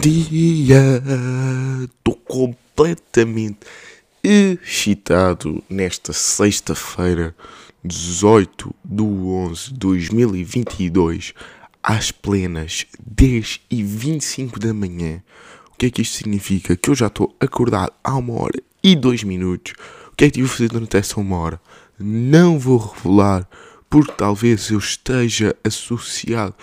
Dia! Estou completamente excitado nesta sexta-feira, 18 de 11 de 2022, às plenas 10 e 25 da manhã. O que é que isto significa? Que eu já estou acordado há uma hora e dois minutos. O que é que tive a fazer durante essa uma hora? Não vou revelar, porque talvez eu esteja associado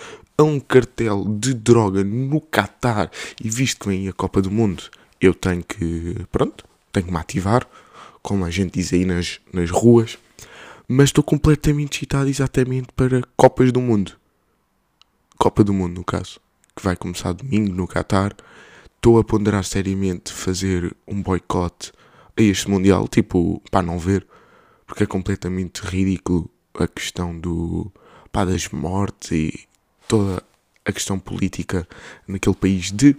a um cartel de droga no Qatar e visto que vem a Copa do Mundo, eu tenho que, pronto, tenho que me ativar, como a gente diz aí nas, nas ruas, mas estou completamente excitado exatamente para Copas do Mundo. Copa do Mundo, no caso, que vai começar domingo no Qatar. Estou a ponderar seriamente fazer um boicote a este Mundial, tipo, para não ver, porque é completamente ridículo a questão do, pá, das mortes e toda a questão política naquele país de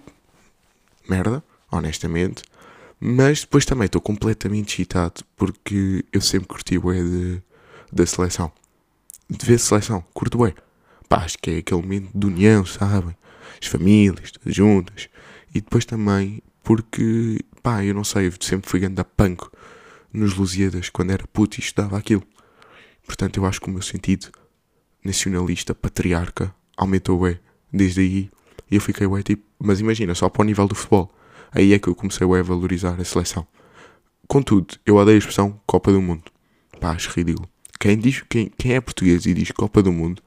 merda, honestamente. Mas depois também estou completamente excitado porque eu sempre curti o de, da seleção. De ver seleção, curto bem. Pá, acho que é aquele momento de união, sabem? As famílias, todas juntas. E depois também porque, pá, eu não sei, eu sempre fui grande a panco nos Lusíadas quando era puto e estudava aquilo. Portanto, eu acho que o meu sentido nacionalista, patriarca, aumentou bem desde aí. E eu fiquei, ué, tipo, mas imagina, só para o nível do futebol. Aí é que eu comecei ué, a valorizar a seleção. Contudo, eu odeio a expressão Copa do Mundo. Pá, acho ridículo. Quem, diz, quem, quem é português e diz Copa do Mundo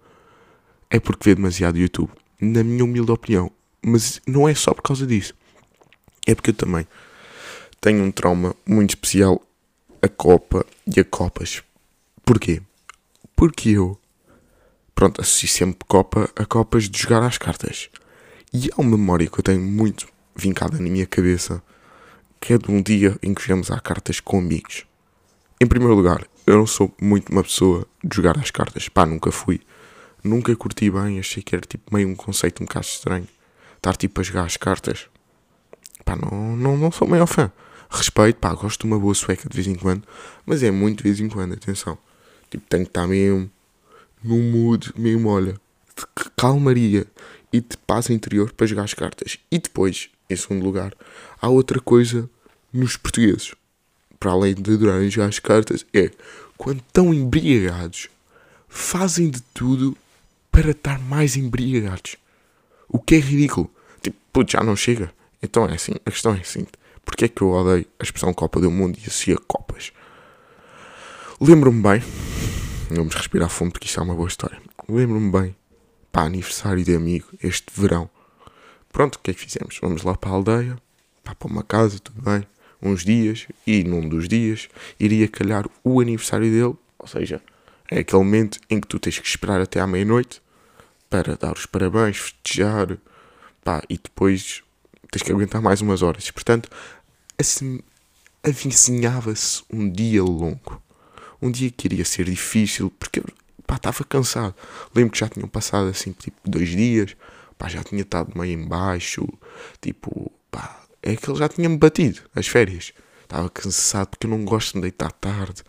é porque vê demasiado YouTube. Na minha humilde opinião. Mas não é só por causa disso. É porque eu também tenho um trauma muito especial a Copa e a Copas. Porquê? Porque eu pronto, associo sempre Copa a Copas de jogar às cartas. E há uma memória que eu tenho muito vincada na minha cabeça, que é de um dia em que jogamos às cartas com amigos. Em primeiro lugar, eu não sou muito uma pessoa de jogar às cartas. Pá, nunca fui. Nunca curti bem, achei que era tipo meio um conceito um bocado estranho. Estar tipo a jogar às cartas. Pá, não, não, não sou maior fã. Respeito, pá, gosto de uma boa sueca de vez em quando, mas é muito de vez em quando, atenção. Tipo, tenho que estar mesmo num mood mesmo, olha, de calmaria e de paz interior para jogar as cartas. E depois, em segundo lugar, há outra coisa nos portugueses, para além de adorarem jogar as cartas, é quando estão embriagados, fazem de tudo para estar mais embriagados. O que é ridículo. Tipo, putz, já não chega. Então é assim, a questão é assim. Porquê é que eu odeio a expressão Copa do Mundo e associo a Copas? Lembro-me bem Vamos respirar fundo porque isto é uma boa história. Lembro-me bem, pá, aniversário de amigo, este verão. Pronto, o que é que fizemos? Vamos lá para a aldeia, pá, para uma casa, tudo bem, uns dias, e num dos dias iria calhar o aniversário dele, ou seja, é aquele momento em que tu tens que esperar até à meia-noite para dar os parabéns, festejar, pá, e depois tens que aguentar mais umas horas. Portanto, assim, avizinhava-se um dia longo um dia que iria ser difícil, porque pá, estava cansado. Lembro que já tinham passado assim, tipo, dois dias, pá, já tinha estado meio embaixo, tipo, pá, é que ele já tinha-me batido, as férias. Estava cansado porque eu não gosto de deitar tarde.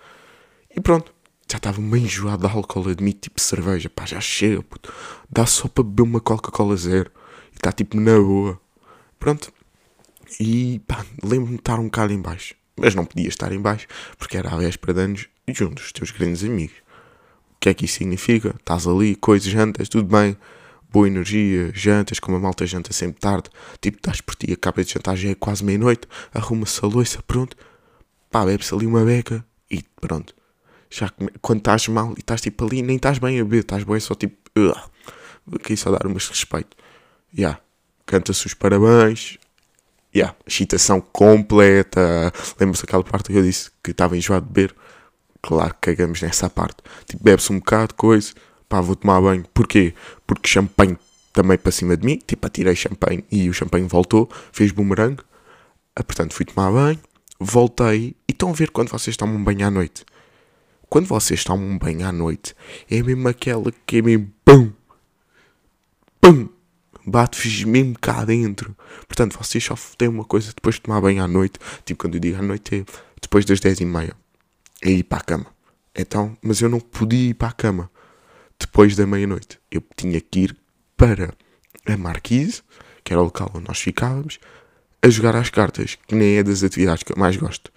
E pronto, já estava meio enjoado de álcool, admito, tipo cerveja, pá, já chega, puto. Dá só para beber uma Coca-Cola zero. E está tipo na boa. Pronto. E pá, lembro-me de estar um bocado em baixo. Mas não podia estar em baixo, porque era a véspera de anos junto dos teus grandes amigos. O que é que isso significa? Estás ali, coisas, jantas, tudo bem, boa energia, jantas, como a malta janta sempre tarde, tipo, estás por ti, acaba de jantar, já é quase meia-noite, arruma-se a louça, pronto, pá, bebe-se ali uma beca e pronto. Já quando estás mal e estás tipo ali, nem estás bem a beber, estás bem só tipo, aqui só dar umas respeito. Já, yeah. canta-se os parabéns, yeah. excitação completa. Lembra-se aquela parte que eu disse que estava enjoado de beber? Claro que cagamos nessa parte. Tipo, bebe-se um bocado coisa, pá, vou tomar banho. Porquê? Porque champanhe também para cima de mim, tipo, atirei champanhe e o champanhe voltou, fez bumerangue. Ah, portanto, fui tomar banho, voltei e estão a ver quando vocês tomam banho à noite. Quando vocês tomam banho à noite, é mesmo aquela que é mesmo pum, pum, bate-vos mesmo cá dentro. Portanto, vocês só têm uma coisa depois de tomar banho à noite, tipo, quando eu digo à noite é depois das 10 e meia é ir para a cama. Então, mas eu não podia ir para a cama depois da meia-noite. Eu tinha que ir para a Marquise, que era o local onde nós ficávamos, a jogar às cartas, que nem é das atividades que eu mais gosto.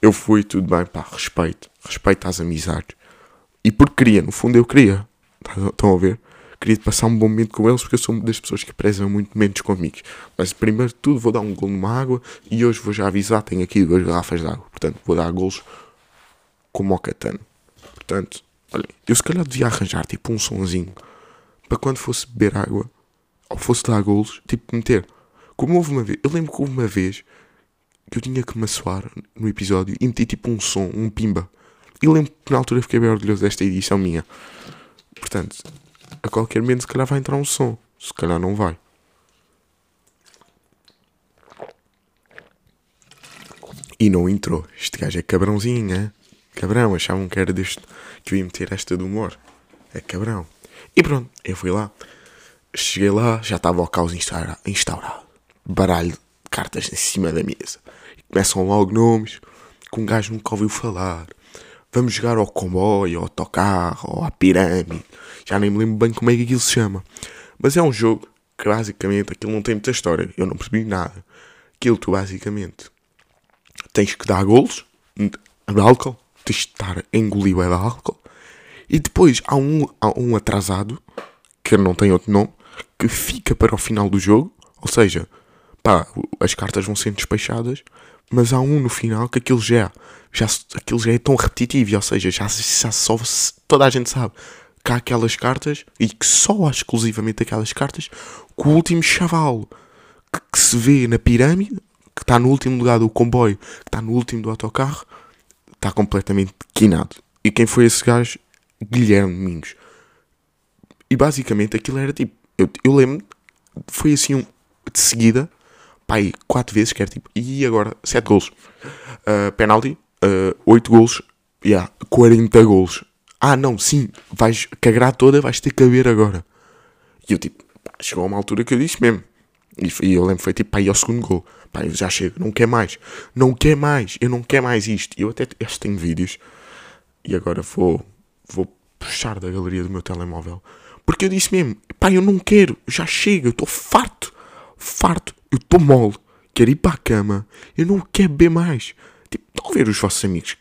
Eu fui, tudo bem, pá, respeito, respeito às amizades. E porque queria, no fundo eu queria. Estão a ver? Queria passar um bom momento com eles porque eu sou uma das pessoas que prezam muito momentos com amigos. Mas primeiro de tudo vou dar um golo numa água e hoje vou já avisar, tenho aqui duas garrafas de água. Portanto, vou dar golos com mocatano. Portanto, olha, eu se calhar devia arranjar tipo um sonzinho para quando fosse beber água ou fosse dar golos, tipo meter. Como houve uma vez, eu lembro que houve uma vez que eu tinha que me assoar no episódio e meti tipo um som, um pimba. E lembro que na altura fiquei bem orgulhoso desta edição minha. Portanto, a qualquer momento se calhar vai entrar um som. Se calhar não vai. E não entrou. Este gajo é cabrãozinho, é? Cabrão, achavam que era deste que eu ia meter esta do humor. É cabrão. E pronto, eu fui lá. Cheguei lá, já estava o caos instaurado. Baralho de cartas em cima da mesa. E começam logo nomes que um gajo nunca ouviu falar. Vamos jogar ao comboio, ao autocarro, ou à pirâmide. Já nem me lembro bem como é que aquilo se chama. Mas é um jogo que basicamente aquilo não tem muita história. Eu não percebi nada. Aquilo tu basicamente tens que dar golos de álcool. Tens de estar a engolir o álcool. E depois há um, há um atrasado, que não tem outro nome, que fica para o final do jogo. Ou seja, pá, as cartas vão sendo despechadas. Mas há um no final que aquilo já, já, aquilo já é tão repetitivo. Ou seja, já, já só toda a gente sabe que há aquelas cartas e que só há exclusivamente aquelas cartas que o último chaval que, que se vê na pirâmide, que está no último lugar do comboio, que está no último do autocarro, está completamente quinado. E quem foi esse gajo? Guilherme Domingos. E basicamente aquilo era tipo. Eu, eu lembro, foi assim um, de seguida, pai, quatro vezes, que era tipo. E agora, sete gols. Uh, penalty, uh, oito gols, yeah, 40 gols ah, não, sim, vais cagar toda, vais ter que haver agora. E eu tipo, chegou a uma altura que eu disse mesmo. E, eu lembro, foi tipo, pá, aí ao segundo gol. Pá, eu já chego, não quer mais. Não quer mais, eu não quero mais isto. Eu até este tenho vídeos. E agora vou, vou puxar da galeria do meu telemóvel. Porque eu disse mesmo, pá, eu não quero, já chega, eu estou farto. Farto, eu estou mole. Quero ir para a cama, eu não quero beber mais. Tipo, estão a ver os vossos amigos.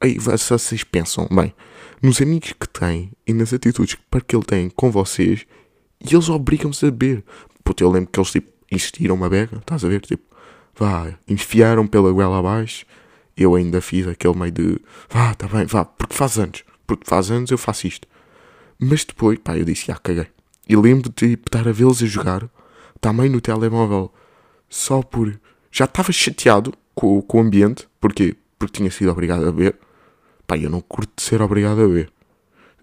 Aí vocês pensam, bem, nos amigos que tem e nas atitudes que ele tem com vocês e eles obrigam-se a beber. Puta, eu lembro que eles tipo insistiram uma beca, estás a ver? Tipo, vá, enfiaram pela goela abaixo. Eu ainda fiz aquele meio de vá, tá bem, vá, porque faz anos, porque faz anos eu faço isto. Mas depois, pá, eu disse, ah, caguei. E lembro de tipo, estar a vê-los a jogar, também no telemóvel, só por. Já estava chateado com, com o ambiente, porque, porque tinha sido obrigado a beber Pá, eu não curto de ser obrigado a ver.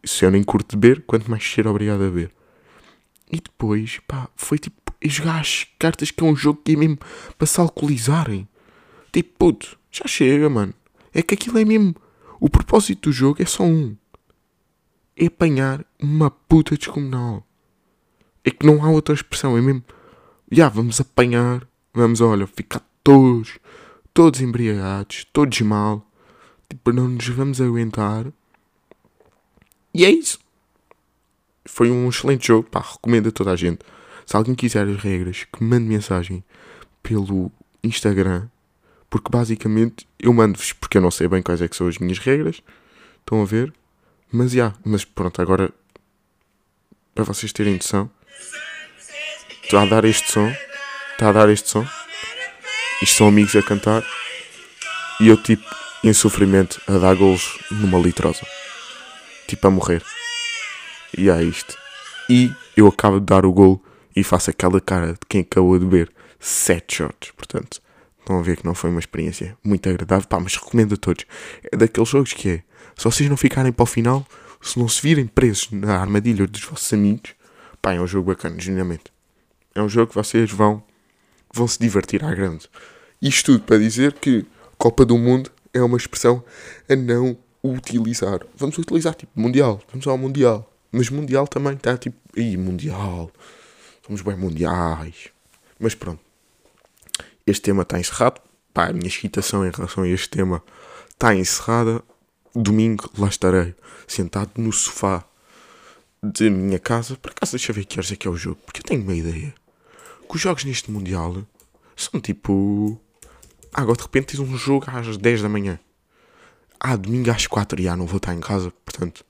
Se eu nem curto de beber, quanto mais ser obrigado a ver. E depois, pá, foi tipo jogar as cartas que é um jogo que é mesmo para se alcoolizarem. Tipo, puto, já chega, mano. É que aquilo é mesmo. O propósito do jogo é só um: é apanhar uma puta descomunal. É que não há outra expressão, é mesmo. Já, vamos apanhar, vamos, olha, ficar todos, todos embriagados, todos mal, Tipo, não nos vamos aguentar. E é isso. Foi um excelente jogo. Pá, recomendo a toda a gente. Se alguém quiser as regras, que mande mensagem pelo Instagram. Porque basicamente eu mando-vos, porque eu não sei bem quais é que são as minhas regras. Estão a ver? Mas já, yeah, mas pronto, agora para vocês terem noção. Está a dar este som. Está a dar este som. Isto são amigos a cantar. E eu tipo em sofrimento a dar golos numa litrosa. Tipo a morrer. E é isto. E eu acabo de dar o gol e faço aquela cara de quem acabou de beber 7 shots. Portanto, estão a ver que não foi uma experiência muito agradável. Pá, mas recomendo a todos. É daqueles jogos que é. Se vocês não ficarem para o final, se não se virem presos na armadilha dos vossos amigos, pá, é um jogo bacana, genuinamente. É um jogo que vocês vão, vão se divertir à grande. Isto tudo para dizer que Copa do Mundo é uma expressão a não utilizar. Vamos utilizar tipo Mundial, vamos ao Mundial. Mas Mundial também está tipo, aí Mundial, somos bem mundiais. Mas pronto, este tema está encerrado. Pá, a minha excitação em relação a este tema está encerrada. Domingo lá estarei, sentado no sofá de minha casa. Por acaso deixa ver que horas é que é o jogo, porque eu tenho uma ideia. que os jogos neste Mundial são tipo. Ah, agora de repente tens um jogo às 10 da manhã. Ah, domingo às 4, já não vou estar em casa, portanto.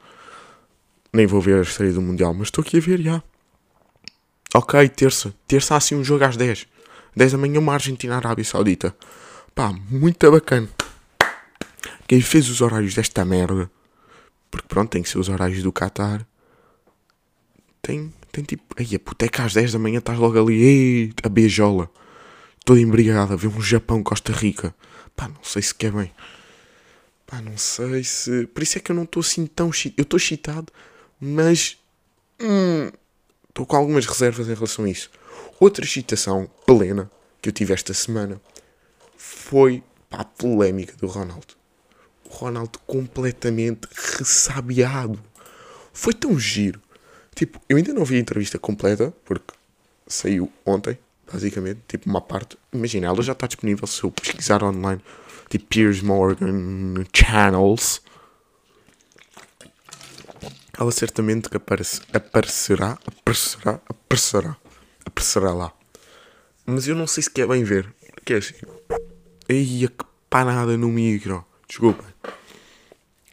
Nem vou ver a estreia do Mundial, mas estou aqui a ver, já. Ok, terça. Terça há assim um jogo às 10. 10 da manhã, uma Argentina-Arábia Saudita. Pá, muito bacana. Quem fez os horários desta merda, porque pronto, tem que ser os horários do Qatar, tem, tem tipo, aí a puta é que às 10 da manhã estás logo ali, ei, a beijola, toda embriagada, ver um Japão-Costa Rica. Pá, não sei se quer bem. Pá, não sei se. Por isso é que eu não estou assim tão. Eu estou cheatado, mas. Estou com algumas reservas em relação a isso. Outra excitação plena que eu tive esta semana foi a polémica do Ronaldo. O Ronaldo completamente ressabiado. Foi tão giro. Tipo, eu ainda não vi a entrevista completa, porque saiu ontem, basicamente. Tipo, uma parte. Imagina, ela já está disponível se eu pesquisar online. Tipo, Piers Morgan Channels. Ela certamente que aparece, aparecerá, aparecerá, aparecerá aparecerá lá. Mas eu não sei se quer bem ver. Que é assim. Eia, que panada no micro. Desculpa.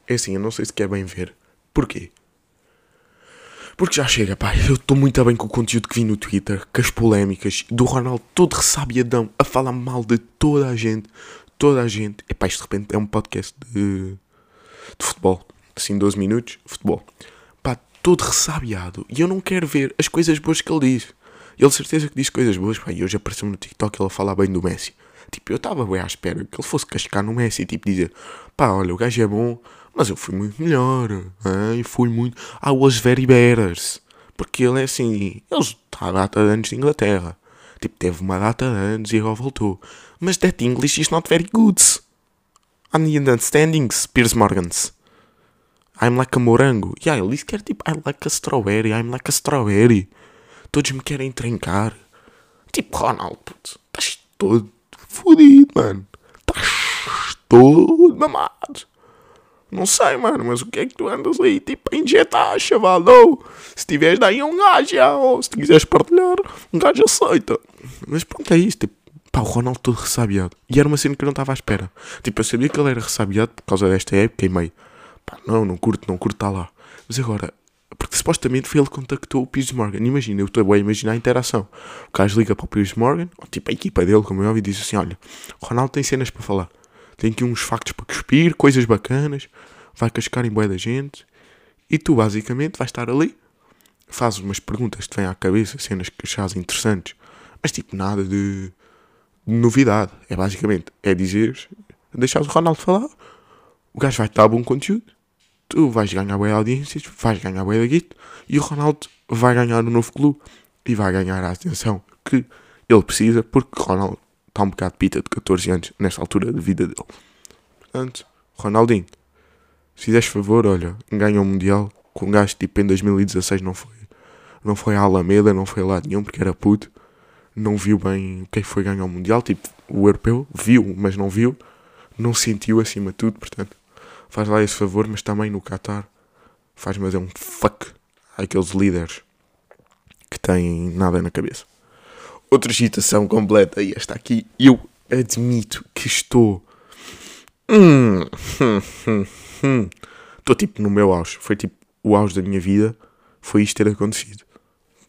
É assim, eu não sei se quer bem ver. Porquê? Porque já chega, pá. Eu estou muito bem com o conteúdo que vi no Twitter, com as polémicas, do Ronaldo todo ressabiadão, a falar mal de toda a gente. Toda a gente. E pá, isto de repente é um podcast de, de futebol. Assim, 12 minutos, futebol. Todo ressabiado. E eu não quero ver as coisas boas que ele diz. Ele certeza que disse coisas boas, pá, e hoje apareceu no TikTok ele a falar bem do Messi. Tipo, eu estava bem à espera que ele fosse cascar no Messi tipo dizer, pá, olha, o gajo é bom, mas eu fui muito melhor, hein? fui muito, I was very better. Porque ele é assim, ele está a data de anos de Inglaterra. Tipo, teve uma data de anos e agora voltou. Mas that English is not very good. I need understandings, Piers Morgans. I'm like a morango. Yeah, ele disse que era tipo, I like a strawberry, I'm like a strawberry. Todos me querem trancar. Tipo, Ronaldo, puto, estás todo fodido, mano. Estás todo mamado. Não sei, mano, mas o que é que tu andas aí, tipo, a injetar, chaval? Se tiveres daí um gajo, ou se quiseres partilhar, um gajo aceita. Mas pronto, é isso, tipo, pá, o Ronaldo todo ressabiado. E era uma cena que eu não estava à espera. Tipo, eu sabia que ele era ressabiado por causa desta época e meio, pá, não, não curto, não curto, está lá. Mas agora, porque supostamente foi ele que contactou o Piers Morgan. Imagina, eu estou a imaginar a interação. O gajo liga para o Piers Morgan, ou tipo a equipa dele, como eu ouvi, e diz assim: Olha, o Ronaldo tem cenas para falar. Tem aqui uns factos para cuspir, coisas bacanas, vai cascar em boia da gente. E tu, basicamente, vais estar ali, fazes umas perguntas que te vêm à cabeça, cenas que achas interessantes, mas tipo nada de, de novidade. É basicamente, é dizer, deixares o Ronaldo falar, o gajo vai dar bom conteúdo tu vais ganhar boa audiências, vais ganhar boa da guito e o Ronaldo vai ganhar um novo clube e vai ganhar a atenção que ele precisa porque o Ronaldo está um bocado pita de 14 anos nesta altura da vida dele. Portanto, Ronaldinho, se fizeres favor, olha, ganha o um Mundial com um gajo tipo em 2016 não foi. Não foi a Alameda, não foi lá nenhum porque era puto. Não viu bem quem foi ganhar o Mundial. Tipo, o europeu viu, mas não viu. Não sentiu acima de tudo, portanto faz lá esse favor, mas também no Qatar faz mas é um fuck àqueles líderes que têm nada na cabeça. Outra citação completa, e esta aqui, eu admito que estou. Hum, hum, hum, hum. Estou tipo no meu auge. Foi tipo o auge da minha vida. Foi isto ter acontecido.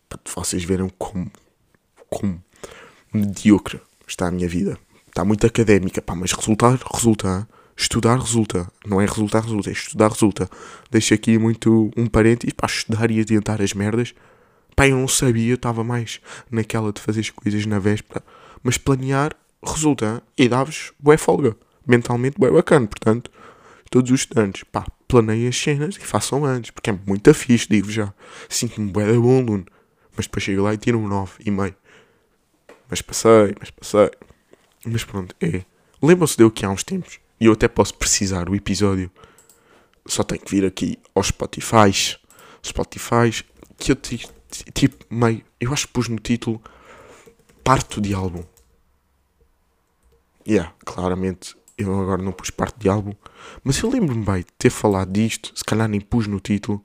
Para vocês verem como, como mediocre está a minha vida. Está muito académica, pá, mas resultar resulta. Estudar resulta. Não é resultar resulta, é estudar resulta. Deixo aqui muito um parênteses para estudar e adiantar as merdas. Pá, eu não sabia, estava mais naquela de fazer as coisas na véspera. Mas planear resulta e dá-vos bué folga. Mentalmente bué bacana. Portanto, todos os estudantes, pá, planeiem as cenas e façam antes. Porque é muito fixe, digo já. Sinto-me bué de bom aluno. Mas depois chego lá e tiro um 9 e meio. Mas passei, mas passei. Mas pronto, é. Lembram-se de eu que há uns tempos e eu até posso precisar o episódio. Só tenho que vir aqui aos Spotify. Spotify. Que eu tipo meio. Eu acho que pus no título Parto de álbum. Yeah, claramente eu agora não pus parte de álbum. Mas eu lembro-me bem de ter falado disto. Se calhar nem pus no título.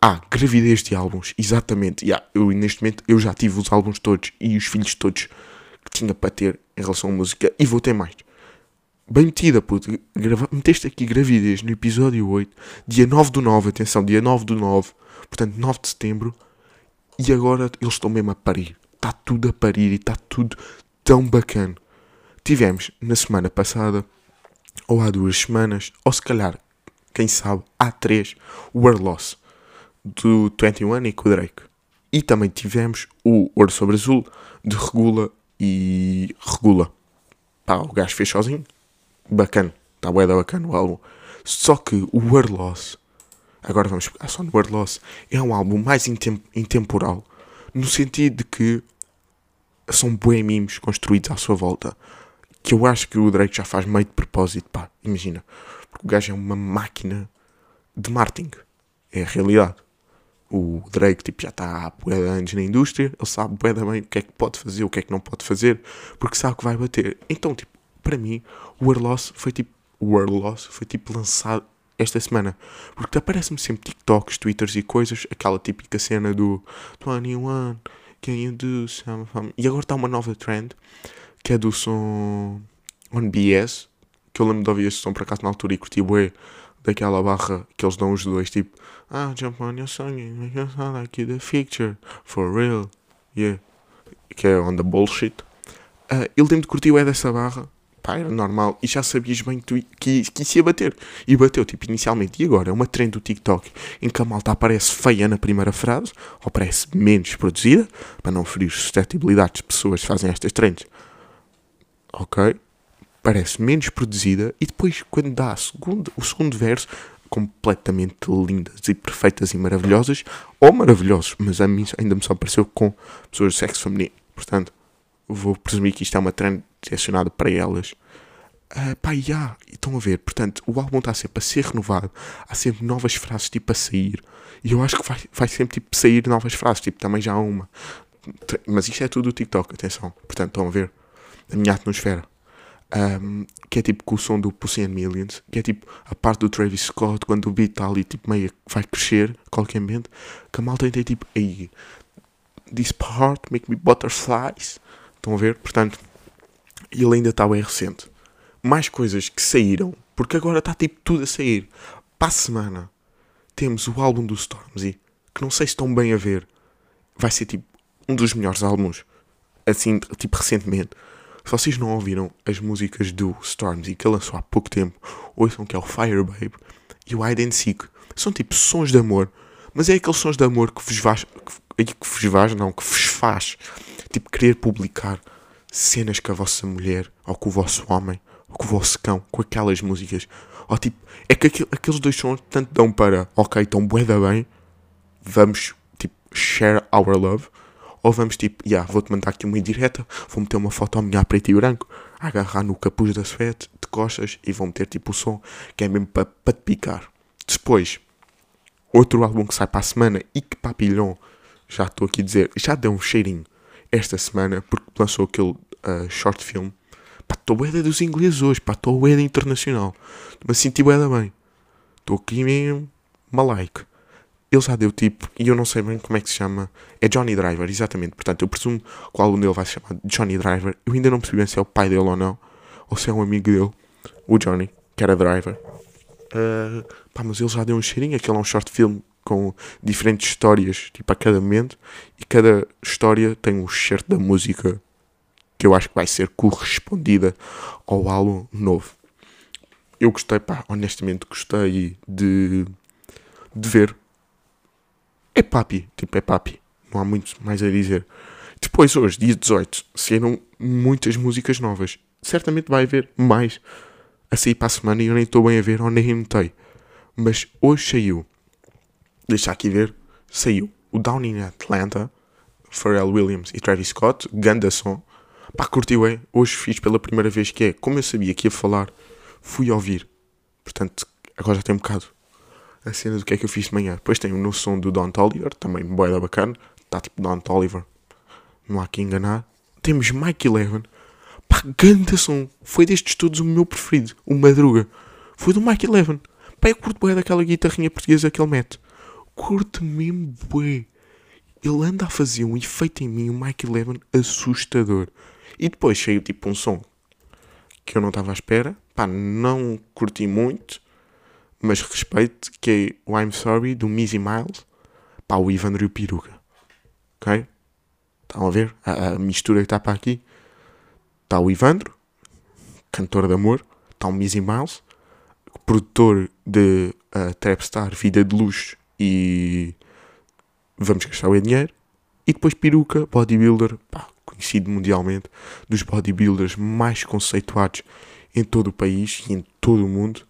Ah, gravidez de álbuns, exatamente. Yeah, eu, neste momento eu já tive os álbuns todos e os filhos todos que tinha para ter em relação à música e vou ter mais. Bem metida, puto. Grava... Meteste aqui gravidez no episódio 8, dia 9 do 9, atenção, dia 9 do 9, portanto 9 de setembro, e agora eles estão mesmo a parir. Está tudo a parir e está tudo tão bacana. Tivemos na semana passada, ou há duas semanas, ou se calhar, quem sabe, há três, o World Loss do 21 e com o Drake. E também tivemos o Ouro sobre Azul de Regula e Regula. Pá, o gajo fez sozinho. Bacana. Está bué da bacana o álbum. Só que o World Loss, agora vamos pegar só no World Loss, é um álbum mais intem intemporal. No sentido de que são bué mimos construídos à sua volta. Que eu acho que o Drake já faz meio de propósito, pá. Imagina. Porque o gajo é uma máquina de marketing. É a realidade o Drake tipo, já está há bué anos na indústria, ele sabe bué bem o que é que pode fazer, o que é que não pode fazer, porque sabe que vai bater. Então, tipo, para mim, o World Loss foi tipo, o World Loss foi tipo lançado esta semana, porque aparece-me sempre TikToks, Twitters e coisas, aquela típica cena do 21, can you do something? E agora está uma nova trend, que é do som On BS, que eu lembro de ouvir esse som por acaso na altura e curti bué daquela barra que eles dão os dois, tipo, ah, jump on your song it sound like you the picture, for real, yeah, que é on the bullshit. Uh, ele tem de curtir é dessa barra, pá, era normal, e já sabias bem que, tu, que, que isso ia bater, e bateu, tipo, inicialmente, e agora, é uma trend do TikTok, em que a malta aparece feia na primeira frase, ou parece menos produzida, para não ferir suscetibilidades de pessoas que fazem estas trends, ok, parece menos produzida e depois quando dá segundo, o segundo verso completamente lindas e perfeitas e maravilhosas ou maravilhosos, mas a mim ainda me só pareceu com pessoas de sexo feminino. Portanto vou presumir que isto é uma trend direcionada para elas. Uh, pá, yeah, estão a ver, portanto o álbum está sempre a ser renovado há sempre novas frases tipo a sair. E eu acho que vai, vai sempre tipo sair novas frases, tipo também já há uma. Mas isto é tudo o TikTok, atenção. Portanto estão a ver? A minha atmosfera. Um, que é tipo com o som do Pussy and Millions, que é tipo a parte do Travis Scott, quando o beat está ali tipo meio vai crescer, qualquer momento, que a malta tem tipo, aí, this part make me butterflies. Estão a ver? Portanto, ele ainda está bem recente. Mais coisas que saíram, porque agora está tipo tudo a sair. Para a semana temos o álbum do Stormzy, que não sei se estão bem a ver, vai ser tipo um dos melhores álbuns, assim, tipo recentemente se vocês não ouviram as músicas do Stormzy que ele lançou há pouco tempo, ouçam que é o Fire Babe e o Hide and Seek. São tipo sons de amor, mas é aqueles sons de amor que vos faz, que, que vos faz, não, que vos faz, tipo, querer publicar cenas com a vossa mulher, ou com o vosso homem, ou com o vosso cão, com aquelas músicas. Ou tipo, é que aqu aqueles dois sons tanto dão para, ok, estão bué da bem, vamos, tipo, share our love, ou vamos tipo, yeah, vou-te mandar aqui uma indireta, vou meter uma foto a minha preto e branco, agarrar no capuz da suéte, de costas, e vou meter tipo o som, que é mesmo para pa te picar. Depois, outro álbum que sai para a semana, e que papilhão, já estou aqui a dizer, já deu um cheirinho esta semana, porque lançou aquele uh, short film. Pá, estou bué dos ingleses hoje, pá, estou bué internacional. Mas senti bué bem. Estou aqui mesmo, malaico ele já deu tipo, e eu não sei bem como é que se chama, é Johnny Driver, exatamente. Portanto, eu presumo que o álbum dele vai se chamar Johnny Driver. Eu ainda não percebi bem se é o pai dele ou não, ou se é um amigo dele, o Johnny, que era driver. Uh, pá, mas ele já deu um cheirinho, aquele é um short film com diferentes histórias, tipo a cada momento, e cada história tem um certo da música que eu acho que vai ser correspondida ao álbum novo. Eu gostei, pá, honestamente gostei de, de ver é papi, tipo, é papi. Não há muito mais a dizer. Depois, hoje, dia 18, saíram muitas músicas novas. Certamente vai haver mais a sair para a semana e eu nem estou bem a ver ou nem notei. Mas hoje saiu. Deixa aqui ver. Saiu o Down in Atlanta, Pharrell Williams e Travis Scott, ganda som. Pá, curtiu, é? Hoje fiz pela primeira vez que é, como eu sabia que ia falar, fui ouvir. Portanto, agora já tem um bocado a cena do que é que eu fiz de manhã. Depois tem o no som do Don Toliver, também boeda bacana. Está tipo Don Toliver, não há que enganar. Temos Mike Eleven, pá, ganda som. Foi destes todos o meu preferido, o Madruga. Foi do Mike Eleven. Pá, eu curto bem daquela guitarrinha portuguesa que ele mete. curto mesmo bué. Ele anda a fazer um efeito em mim, o Mike Eleven, assustador. E depois saiu tipo um som que eu não estava à espera. Pá, não curti muito, mas respeito, que é o I'm Sorry, do Mizzy Miles. Pá, o Ivandro e o Peruca. Ok? Estão a ver? A, a mistura que está para aqui. Está o Ivandro, cantor de amor. Está o Mizzy Miles, produtor de uh, Trapstar, Vida de Luxo e Vamos Gastar o Dinheiro. E depois Peruca, bodybuilder, pá, conhecido mundialmente, dos bodybuilders mais conceituados em todo o país e em todo o mundo,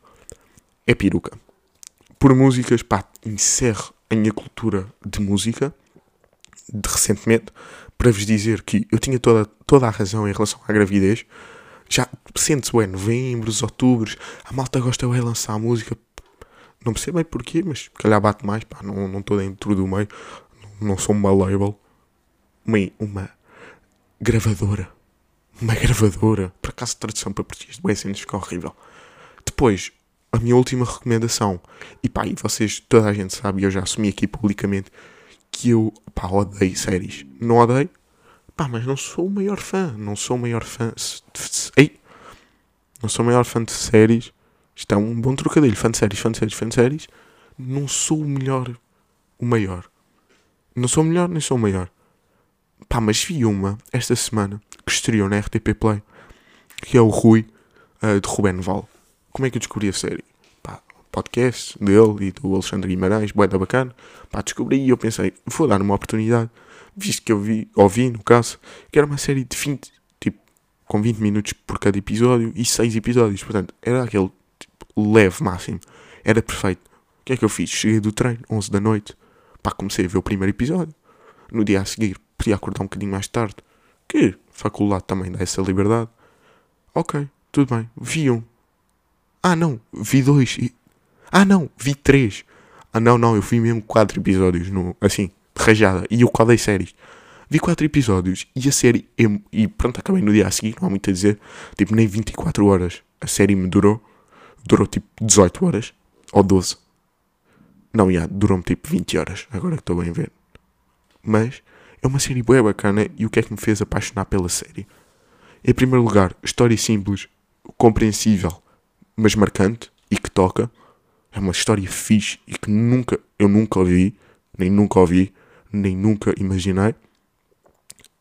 é Peruca. Por músicas, pá, encerro a minha cultura de música de recentemente para vos dizer que eu tinha toda, toda a razão em relação à gravidez. Já sente-se, ué, novembros, outubros, a malta gosta de lançar a música. Não percebo bem porquê, mas calhar bate mais, pá, não estou dentro do meio, não sou uma label, uma, uma gravadora. Uma gravadora. Por acaso, tradução para português de Wessex ficou horrível. Depois, a minha última recomendação. E pá, e vocês, toda a gente sabe, eu já assumi aqui publicamente, que eu, pá, odeio séries. Não odeio, pá, mas não sou o maior fã. Não sou o maior fã. Ei! Não sou o maior fã de séries. Isto é um bom trocadilho. Fã de séries, fã de séries, fã de séries. Não sou o melhor. O maior. Não sou o melhor, nem sou o maior. Pá, mas vi uma esta semana que estreou na RTP Play, que é o Rui, uh, de Ruben Val. Como é que eu descobri a série? Podcast dele e do Alexandre Guimarães, boeda bacana. Pá, descobri e eu pensei, vou dar uma oportunidade, visto que eu vi, ouvi, no caso, que era uma série de 20, tipo, com 20 minutos por cada episódio e 6 episódios. Portanto, era aquele tipo, leve máximo. Era perfeito. O que é que eu fiz? Cheguei do treino, 11 da noite. Pá, comecei a ver o primeiro episódio. No dia a seguir, podia acordar um bocadinho mais tarde. Que faculdade também dá essa liberdade. Ok, tudo bem. Vi um. Ah, não, vi dois. E... Ah, não, vi três. Ah, não, não, eu vi mesmo quatro episódios, no, assim, de rajada. E eu quadrei séries. Vi quatro episódios e a série. E pronto, acabei no dia a seguir, não há muito a dizer. Tipo, nem 24 horas a série me durou. Durou tipo 18 horas. Ou 12. Não, já, durou-me tipo 20 horas. Agora que estou bem a ver. Mas é uma série bem bacana e o que é que me fez apaixonar pela série? Em primeiro lugar, história simples, compreensível, mas marcante e que toca. É uma história fixe e que nunca, eu nunca ouvi, nem nunca ouvi, nem nunca imaginei.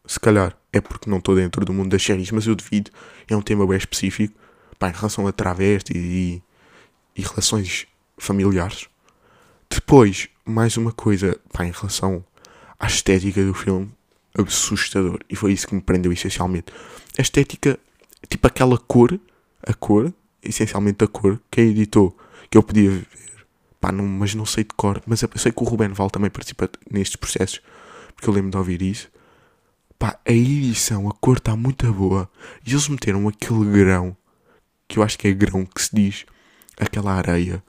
Se calhar é porque não estou dentro do mundo das séries, mas eu devido. É um tema bem específico pá, em relação a travestis e, e relações familiares. Depois, mais uma coisa pá, em relação a estética do filme assustador. E foi isso que me prendeu essencialmente. A estética, tipo aquela cor, a cor, essencialmente a cor, que editou, que eu podia ver, pá, não, mas não sei de cor. Mas eu sei que o Ruben Val também participa nestes processos, porque eu lembro de ouvir isso. Pá, a edição, a cor está muito boa. E eles meteram aquele grão, que eu acho que é grão que se diz, aquela areia,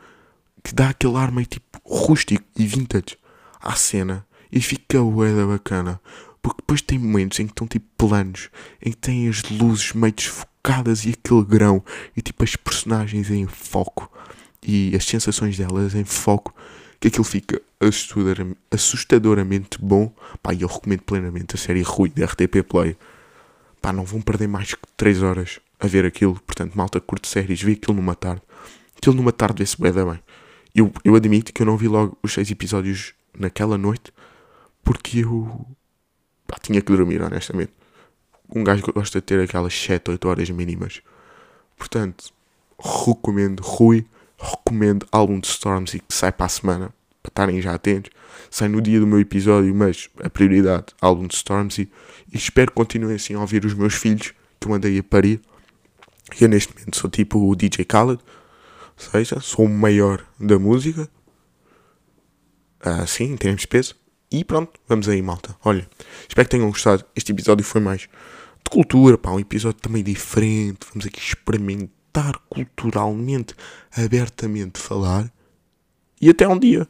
que dá aquele ar meio tipo rústico e vintage à cena. E fica bué bacana. Porque depois tem momentos em que estão tipo planos, em que tem as luzes meio desfocadas e aquele grão, e tipo as personagens em foco e as sensações delas em foco, que aquilo fica assustadoramente, bom. Pá, eu recomendo plenamente a série Rui da RTP Play. Pá, não vão perder mais que 3 horas a ver aquilo. Portanto, malta curte séries, vê aquilo numa tarde. Aquilo numa tarde vê-se bem, bem. Eu, eu admito que eu não vi logo os 6 episódios naquela noite porque eu pá, tinha que dormir, honestamente. Um gajo gosta de ter aquelas 7, 8 horas mínimas. Portanto, recomendo Rui, recomendo álbum de Stormzy que sai para a semana, para estarem já atentos. Sai no dia do meu episódio, mas a prioridade, álbum de Stormzy. E espero que continuem assim a ouvir os meus filhos, que eu andei a parir. Eu neste momento sou tipo o DJ Khaled, ou seja, sou o maior da música. Assim, em termos de peso. E pronto, vamos aí, malta. Olha, espero que tenham gostado. Este episódio foi mais de cultura, pá, um episódio também diferente. Vamos aqui experimentar culturalmente, abertamente falar. E até um dia.